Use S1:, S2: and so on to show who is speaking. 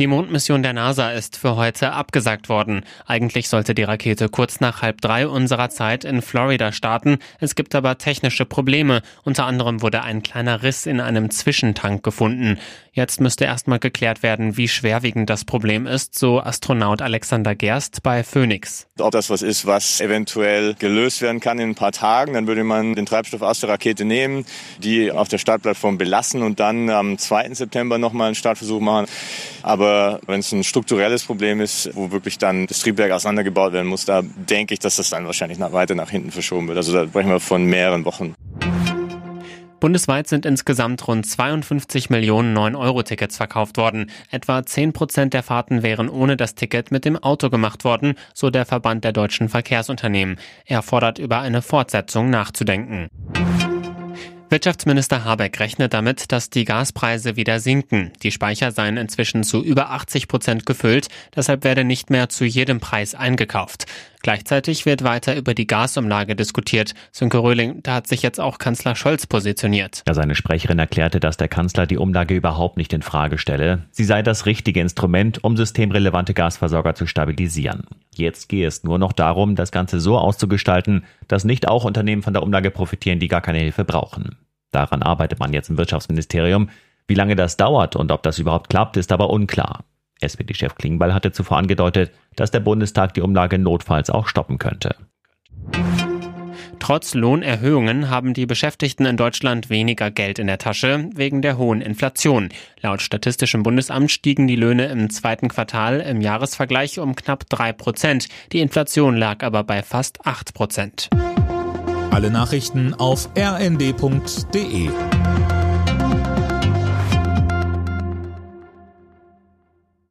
S1: Die Mondmission der NASA ist für heute abgesagt worden. Eigentlich sollte die Rakete kurz nach halb drei unserer Zeit in Florida starten. Es gibt aber technische Probleme. Unter anderem wurde ein kleiner Riss in einem Zwischentank gefunden. Jetzt müsste erstmal geklärt werden, wie schwerwiegend das Problem ist, so Astronaut Alexander Gerst bei Phoenix.
S2: Ob das was ist, was eventuell gelöst werden kann in ein paar Tagen, dann würde man den Treibstoff aus der Rakete nehmen, die auf der Startplattform belassen und dann am 2. September nochmal einen Startversuch machen. Aber wenn es ein strukturelles Problem ist, wo wirklich dann das Triebwerk auseinandergebaut werden muss, da denke ich, dass das dann wahrscheinlich nach, weiter nach hinten verschoben wird. Also da sprechen wir von mehreren Wochen.
S1: Bundesweit sind insgesamt rund 52 Millionen 9-Euro-Tickets verkauft worden. Etwa 10 Prozent der Fahrten wären ohne das Ticket mit dem Auto gemacht worden, so der Verband der deutschen Verkehrsunternehmen. Er fordert über eine Fortsetzung nachzudenken. Wirtschaftsminister Habeck rechnet damit, dass die Gaspreise wieder sinken. Die Speicher seien inzwischen zu über 80 Prozent gefüllt, deshalb werde nicht mehr zu jedem Preis eingekauft. Gleichzeitig wird weiter über die Gasumlage diskutiert. Sönke Röhling, da hat sich jetzt auch Kanzler Scholz positioniert.
S3: Ja, seine Sprecherin erklärte, dass der Kanzler die Umlage überhaupt nicht in Frage stelle. Sie sei das richtige Instrument, um systemrelevante Gasversorger zu stabilisieren. Jetzt gehe es nur noch darum, das Ganze so auszugestalten, dass nicht auch Unternehmen von der Umlage profitieren, die gar keine Hilfe brauchen. Daran arbeitet man jetzt im Wirtschaftsministerium. Wie lange das dauert und ob das überhaupt klappt, ist aber unklar. SPD-Chef Klingbeil hatte zuvor angedeutet, dass der Bundestag die Umlage notfalls auch stoppen könnte.
S1: Trotz Lohnerhöhungen haben die Beschäftigten in Deutschland weniger Geld in der Tasche wegen der hohen Inflation. Laut Statistischem Bundesamt stiegen die Löhne im zweiten Quartal im Jahresvergleich um knapp drei Prozent. Die Inflation lag aber bei fast acht Prozent.
S4: Alle Nachrichten auf rnd.de